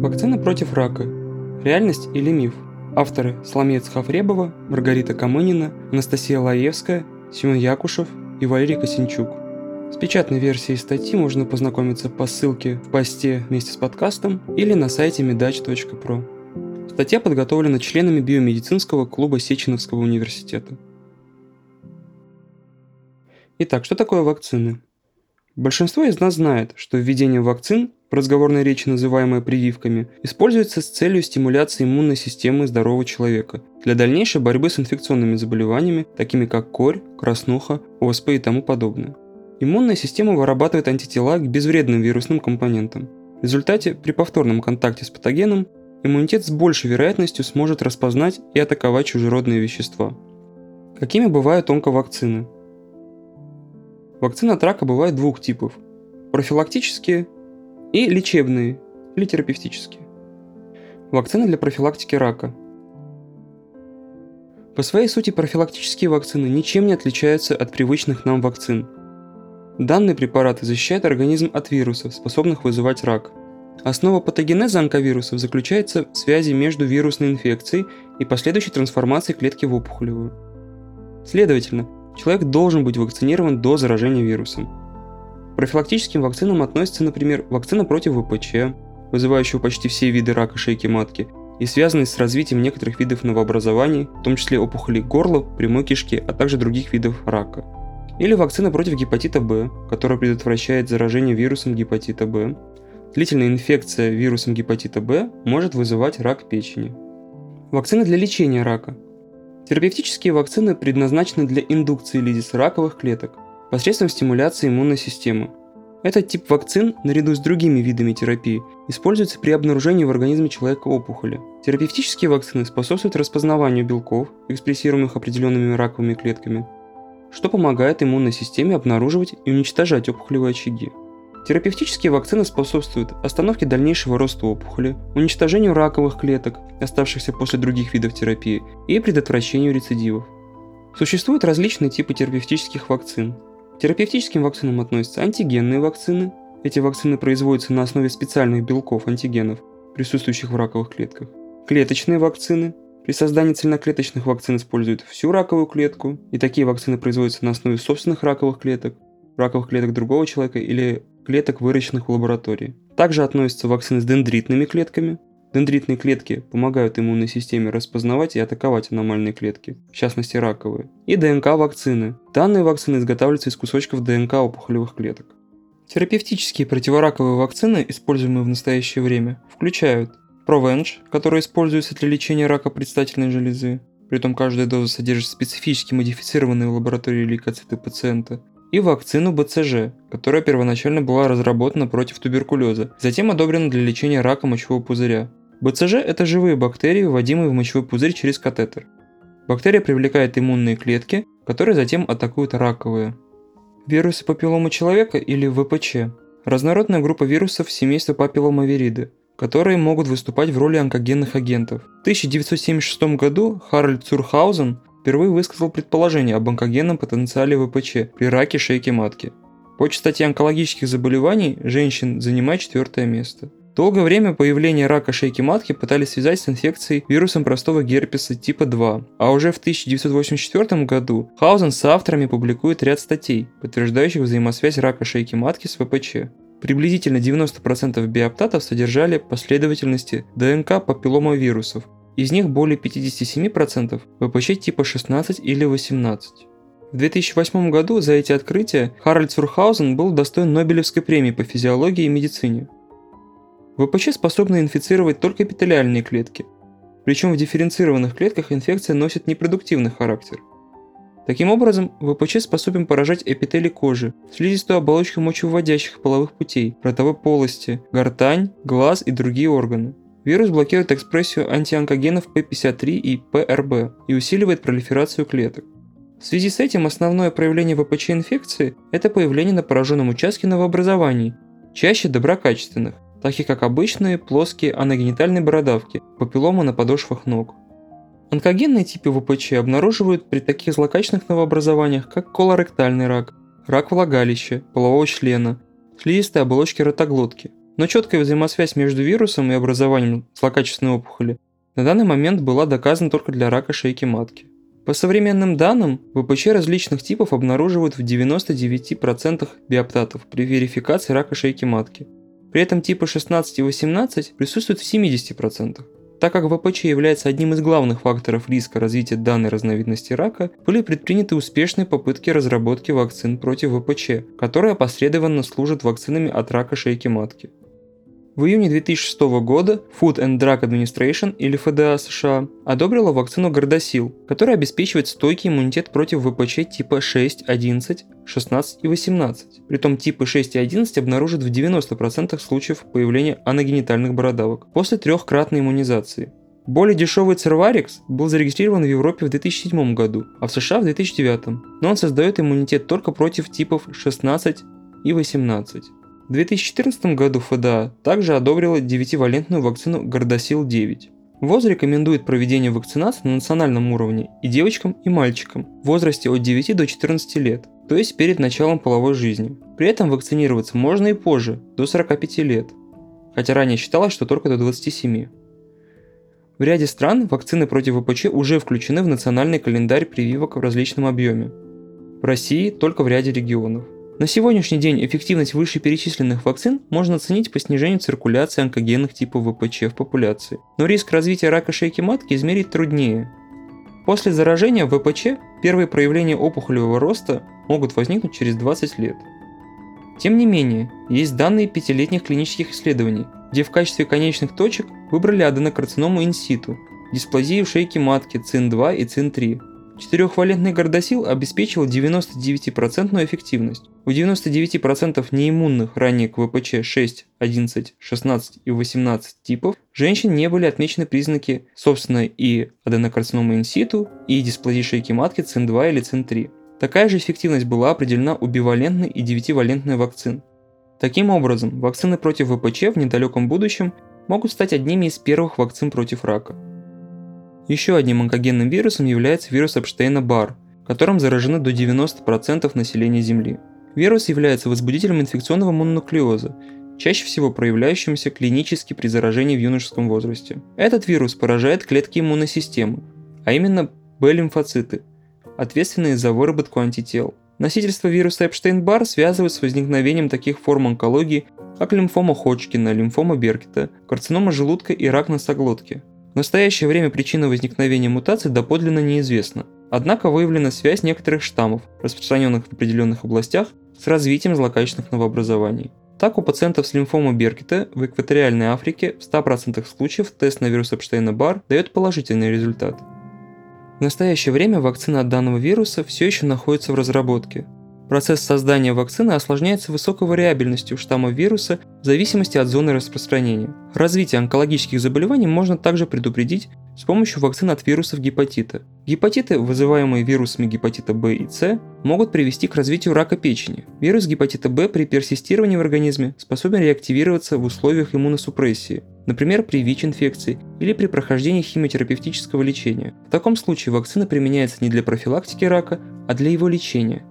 Вакцина против рака. Реальность или миф? Авторы Соломея Цхавребова, Маргарита Камынина, Анастасия Лаевская, Семен Якушев и Валерий Косинчук. С печатной версией статьи можно познакомиться по ссылке в посте вместе с подкастом или на сайте medach.pro. Статья подготовлена членами биомедицинского клуба Сеченовского университета. Итак, что такое вакцины? Большинство из нас знает, что введение вакцин в разговорной речи называемое прививками, используется с целью стимуляции иммунной системы здорового человека для дальнейшей борьбы с инфекционными заболеваниями, такими как корь, краснуха, ОСП и тому подобное. Иммунная система вырабатывает антитела к безвредным вирусным компонентам. В результате, при повторном контакте с патогеном, иммунитет с большей вероятностью сможет распознать и атаковать чужеродные вещества. Какими бывают онковакцины? Вакцины от рака бывают двух типов – профилактические и лечебные или терапевтические. Вакцины для профилактики рака. По своей сути профилактические вакцины ничем не отличаются от привычных нам вакцин. Данные препараты защищают организм от вирусов, способных вызывать рак. Основа патогенеза онковирусов заключается в связи между вирусной инфекцией и последующей трансформацией клетки в опухолевую. Следовательно, человек должен быть вакцинирован до заражения вирусом профилактическим вакцинам относятся, например, вакцина против ВПЧ, вызывающего почти все виды рака шейки матки, и связанные с развитием некоторых видов новообразований, в том числе опухолей горла, прямой кишки, а также других видов рака. Или вакцина против гепатита Б, которая предотвращает заражение вирусом гепатита Б. Длительная инфекция вирусом гепатита Б может вызывать рак печени. Вакцины для лечения рака. Терапевтические вакцины предназначены для индукции лизис раковых клеток – посредством стимуляции иммунной системы. Этот тип вакцин, наряду с другими видами терапии, используется при обнаружении в организме человека опухоли. Терапевтические вакцины способствуют распознаванию белков, экспрессируемых определенными раковыми клетками, что помогает иммунной системе обнаруживать и уничтожать опухолевые очаги. Терапевтические вакцины способствуют остановке дальнейшего роста опухоли, уничтожению раковых клеток, оставшихся после других видов терапии, и предотвращению рецидивов. Существуют различные типы терапевтических вакцин, терапевтическим вакцинам относятся антигенные вакцины. Эти вакцины производятся на основе специальных белков антигенов, присутствующих в раковых клетках. Клеточные вакцины. При создании цельноклеточных вакцин используют всю раковую клетку, и такие вакцины производятся на основе собственных раковых клеток, раковых клеток другого человека или клеток, выращенных в лаборатории. Также относятся вакцины с дендритными клетками, Дендритные клетки помогают иммунной системе распознавать и атаковать аномальные клетки, в частности раковые. И ДНК-вакцины. Данные вакцины изготавливаются из кусочков ДНК опухолевых клеток. Терапевтические противораковые вакцины, используемые в настоящее время, включают Provenge, который используется для лечения рака предстательной железы, притом каждая доза содержит специфически модифицированные в лаборатории лейкоциты пациента, и вакцину БЦЖ, которая первоначально была разработана против туберкулеза, затем одобрена для лечения рака мочевого пузыря. БЦЖ – это живые бактерии, вводимые в мочевой пузырь через катетер. Бактерия привлекает иммунные клетки, которые затем атакуют раковые. Вирусы папилломы человека или ВПЧ – разнородная группа вирусов семейства папилломавириды, которые могут выступать в роли онкогенных агентов. В 1976 году Харальд Цурхаузен впервые высказал предположение об онкогенном потенциале ВПЧ при раке шейки матки. По частоте онкологических заболеваний женщин занимает четвертое место. Долгое время появление рака шейки матки пытались связать с инфекцией вирусом простого герпеса типа 2, а уже в 1984 году Хаузен с авторами публикует ряд статей, подтверждающих взаимосвязь рака шейки матки с ВПЧ. Приблизительно 90% биоптатов содержали последовательности ДНК папилломовирусов. Из них более 57% ВПЧ типа 16 или 18. В 2008 году за эти открытия Харальд Сурхаузен был достоин Нобелевской премии по физиологии и медицине. ВПЧ способны инфицировать только эпителиальные клетки, причем в дифференцированных клетках инфекция носит непродуктивный характер. Таким образом, ВПЧ способен поражать эпители кожи, слизистую оболочку мочевыводящих половых путей, ротовой полости, гортань, глаз и другие органы. Вирус блокирует экспрессию антионкогенов P53 и PRB и усиливает пролиферацию клеток. В связи с этим основное проявление ВПЧ инфекции – это появление на пораженном участке новообразований, чаще доброкачественных, таких как обычные плоские аногенитальные бородавки, папилломы на подошвах ног. Онкогенные типы ВПЧ обнаруживают при таких злокачественных новообразованиях, как колоректальный рак, рак влагалища, полового члена, слизистой оболочки ротоглотки. Но четкая взаимосвязь между вирусом и образованием злокачественной опухоли на данный момент была доказана только для рака шейки матки. По современным данным, ВПЧ различных типов обнаруживают в 99% биоптатов при верификации рака шейки матки. При этом типы 16 и 18 присутствуют в 70%. Так как ВПЧ является одним из главных факторов риска развития данной разновидности рака, были предприняты успешные попытки разработки вакцин против ВПЧ, которые опосредованно служат вакцинами от рака шейки матки. В июне 2006 года Food and Drug Administration, или ФДА США, одобрила вакцину Гордосил, которая обеспечивает стойкий иммунитет против ВПЧ типа 6, 11, 16 и 18. Притом типы 6 и 11 обнаружат в 90% случаев появления аногенитальных бородавок после трехкратной иммунизации. Более дешевый Церварикс был зарегистрирован в Европе в 2007 году, а в США в 2009, но он создает иммунитет только против типов 16 и 18. В 2014 году ФДА также одобрила 9-валентную вакцину Гордосил-9. ВОЗ рекомендует проведение вакцинации на национальном уровне и девочкам, и мальчикам в возрасте от 9 до 14 лет, то есть перед началом половой жизни. При этом вакцинироваться можно и позже, до 45 лет, хотя ранее считалось, что только до 27. В ряде стран вакцины против ВПЧ уже включены в национальный календарь прививок в различном объеме. В России только в ряде регионов. На сегодняшний день эффективность вышеперечисленных вакцин можно оценить по снижению циркуляции онкогенных типов ВПЧ в популяции. Но риск развития рака шейки матки измерить труднее. После заражения ВПЧ первые проявления опухолевого роста могут возникнуть через 20 лет. Тем не менее, есть данные пятилетних клинических исследований, где в качестве конечных точек выбрали аденокарциному инситу, дисплазию шейки матки ЦИН-2 и ЦИН-3, Четырехвалентный гордосил обеспечивал 99% эффективность. У 99% неиммунных ранее к ВПЧ 6, 11, 16 и 18 типов женщин не были отмечены признаки собственной и аденокарциномы инситу, и дисплазии шейки матки ЦИН-2 или ЦИН-3. Такая же эффективность была определена у бивалентной и 9-валентной вакцин. Таким образом, вакцины против ВПЧ в недалеком будущем могут стать одними из первых вакцин против рака. Еще одним онкогенным вирусом является вирус Эпштейна-Барр, которым заражены до 90% населения Земли. Вирус является возбудителем инфекционного мононуклеоза, чаще всего проявляющимся клинически при заражении в юношеском возрасте. Этот вирус поражает клетки иммунной системы, а именно Б-лимфоциты, ответственные за выработку антител. Носительство вируса Эпштейн-Барр связывают с возникновением таких форм онкологии, как лимфома Ходжкина, лимфома Беркета, карцинома желудка и рак носоглотки. В настоящее время причина возникновения мутаций доподлинно неизвестна. Однако выявлена связь некоторых штаммов, распространенных в определенных областях, с развитием злокачественных новообразований. Так, у пациентов с лимфомой Беркета в экваториальной Африке в 100% случаев тест на вирус Эпштейна-Барр дает положительный результат. В настоящее время вакцина от данного вируса все еще находится в разработке. Процесс создания вакцины осложняется высокой вариабельностью штамма вируса в зависимости от зоны распространения. Развитие онкологических заболеваний можно также предупредить с помощью вакцин от вирусов гепатита. Гепатиты, вызываемые вирусами гепатита Б и С, могут привести к развитию рака печени. Вирус гепатита Б при персистировании в организме способен реактивироваться в условиях иммуносупрессии, например, при ВИЧ-инфекции или при прохождении химиотерапевтического лечения. В таком случае вакцина применяется не для профилактики рака, а для его лечения.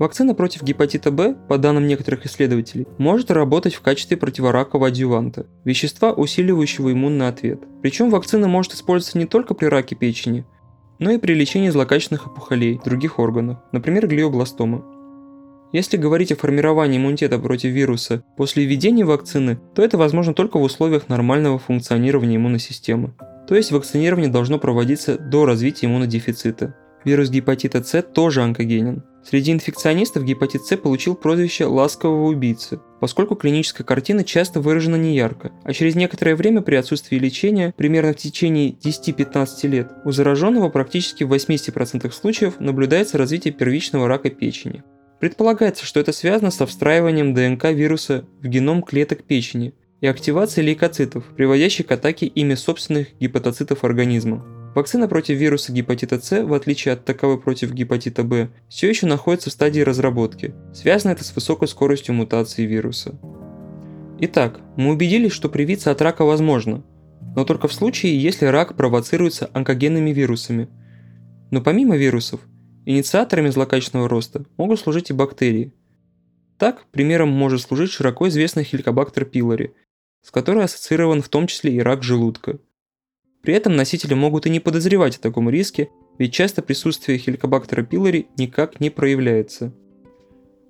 Вакцина против гепатита Б, по данным некоторых исследователей, может работать в качестве противоракового адъюванта, вещества, усиливающего иммунный ответ. Причем вакцина может использоваться не только при раке печени, но и при лечении злокачественных опухолей других органов, например, глиобластомы. Если говорить о формировании иммунитета против вируса после введения вакцины, то это возможно только в условиях нормального функционирования иммунной системы. То есть вакцинирование должно проводиться до развития иммунодефицита. Вирус гепатита С тоже онкогенен. Среди инфекционистов гепатит С получил прозвище «ласкового убийцы», поскольку клиническая картина часто выражена неярко, а через некоторое время при отсутствии лечения, примерно в течение 10-15 лет, у зараженного практически в 80% случаев наблюдается развитие первичного рака печени. Предполагается, что это связано со встраиванием ДНК вируса в геном клеток печени и активацией лейкоцитов, приводящей к атаке ими собственных гепатоцитов организма. Вакцина против вируса гепатита С, в отличие от таковой против гепатита Б, все еще находится в стадии разработки. Связано это с высокой скоростью мутации вируса. Итак, мы убедились, что привиться от рака возможно, но только в случае, если рак провоцируется онкогенными вирусами. Но помимо вирусов, инициаторами злокачественного роста могут служить и бактерии. Так, примером может служить широко известный хеликобактер пилори, с которой ассоциирован в том числе и рак желудка. При этом носители могут и не подозревать о таком риске, ведь часто присутствие хеликобактера пилори никак не проявляется.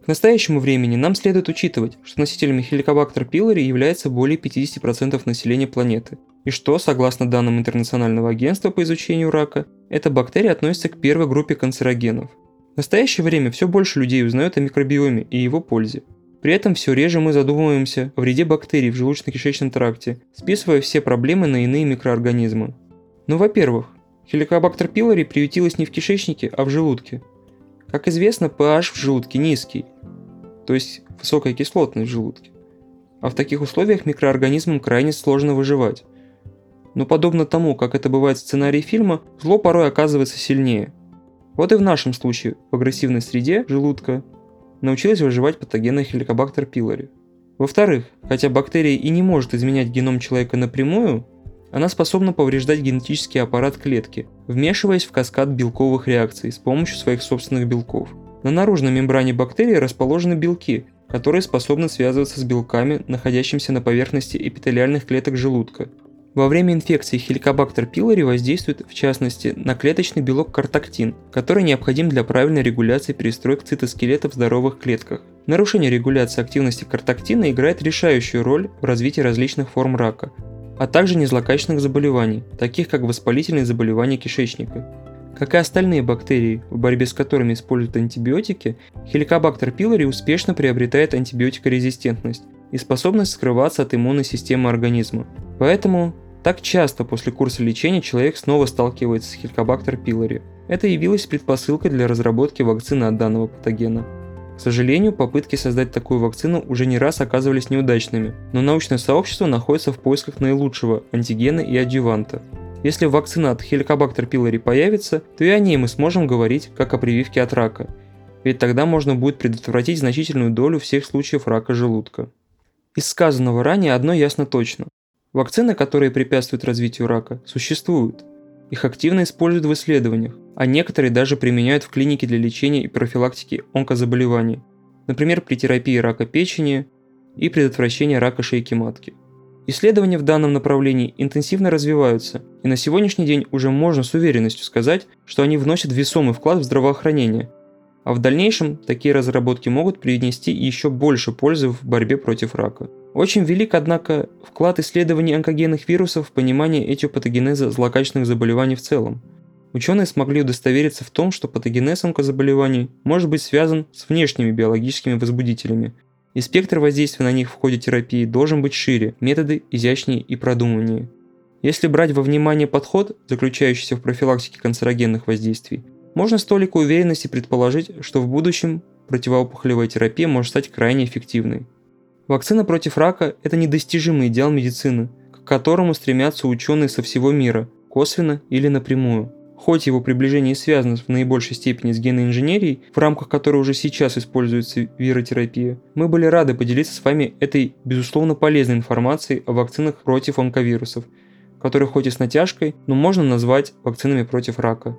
К настоящему времени нам следует учитывать, что носителями хеликобактер пилори является более 50% населения планеты, и что, согласно данным Интернационального агентства по изучению рака, эта бактерия относится к первой группе канцерогенов. В настоящее время все больше людей узнают о микробиоме и его пользе. При этом все реже мы задумываемся о вреде бактерий в желудочно-кишечном тракте, списывая все проблемы на иные микроорганизмы. Ну, во-первых, хеликобактер пилори приютилась не в кишечнике, а в желудке. Как известно, pH в желудке низкий, то есть высокая кислотность в желудке. А в таких условиях микроорганизмам крайне сложно выживать. Но подобно тому, как это бывает в сценарии фильма, зло порой оказывается сильнее. Вот и в нашем случае в агрессивной среде желудка научилась выживать патогенный хеликобактер пилори. Во-вторых, хотя бактерия и не может изменять геном человека напрямую, она способна повреждать генетический аппарат клетки, вмешиваясь в каскад белковых реакций с помощью своих собственных белков. На наружной мембране бактерии расположены белки, которые способны связываться с белками, находящимися на поверхности эпителиальных клеток желудка, во время инфекции хеликобактер пилори воздействует, в частности, на клеточный белок картактин, который необходим для правильной регуляции перестроек цитоскелета в здоровых клетках. Нарушение регуляции активности картактина играет решающую роль в развитии различных форм рака, а также незлокачественных заболеваний, таких как воспалительные заболевания кишечника. Как и остальные бактерии, в борьбе с которыми используют антибиотики, хеликобактер пилори успешно приобретает антибиотикорезистентность и способность скрываться от иммунной системы организма. Поэтому так часто после курса лечения человек снова сталкивается с хеликобактер пилори. Это явилось предпосылкой для разработки вакцины от данного патогена. К сожалению, попытки создать такую вакцину уже не раз оказывались неудачными, но научное сообщество находится в поисках наилучшего антигена и адъюванта. Если вакцина от хеликобактер пилори появится, то и о ней мы сможем говорить как о прививке от рака, ведь тогда можно будет предотвратить значительную долю всех случаев рака желудка. Из сказанного ранее одно ясно точно. Вакцины, которые препятствуют развитию рака, существуют. Их активно используют в исследованиях, а некоторые даже применяют в клинике для лечения и профилактики онкозаболеваний, например, при терапии рака печени и предотвращении рака шейки матки. Исследования в данном направлении интенсивно развиваются, и на сегодняшний день уже можно с уверенностью сказать, что они вносят весомый вклад в здравоохранение, а в дальнейшем такие разработки могут принести еще больше пользы в борьбе против рака. Очень велик, однако, вклад исследований онкогенных вирусов в понимание этиопатогенеза злокачественных заболеваний в целом. Ученые смогли удостовериться в том, что патогенез онкозаболеваний может быть связан с внешними биологическими возбудителями, и спектр воздействия на них в ходе терапии должен быть шире, методы изящнее и продуманнее. Если брать во внимание подход, заключающийся в профилактике канцерогенных воздействий, можно с толикой уверенности предположить, что в будущем противоопухолевая терапия может стать крайне эффективной. Вакцина против рака – это недостижимый идеал медицины, к которому стремятся ученые со всего мира, косвенно или напрямую. Хоть его приближение связано в наибольшей степени с генной инженерией, в рамках которой уже сейчас используется виротерапия, мы были рады поделиться с вами этой, безусловно, полезной информацией о вакцинах против онковирусов, которые хоть и с натяжкой, но можно назвать вакцинами против рака.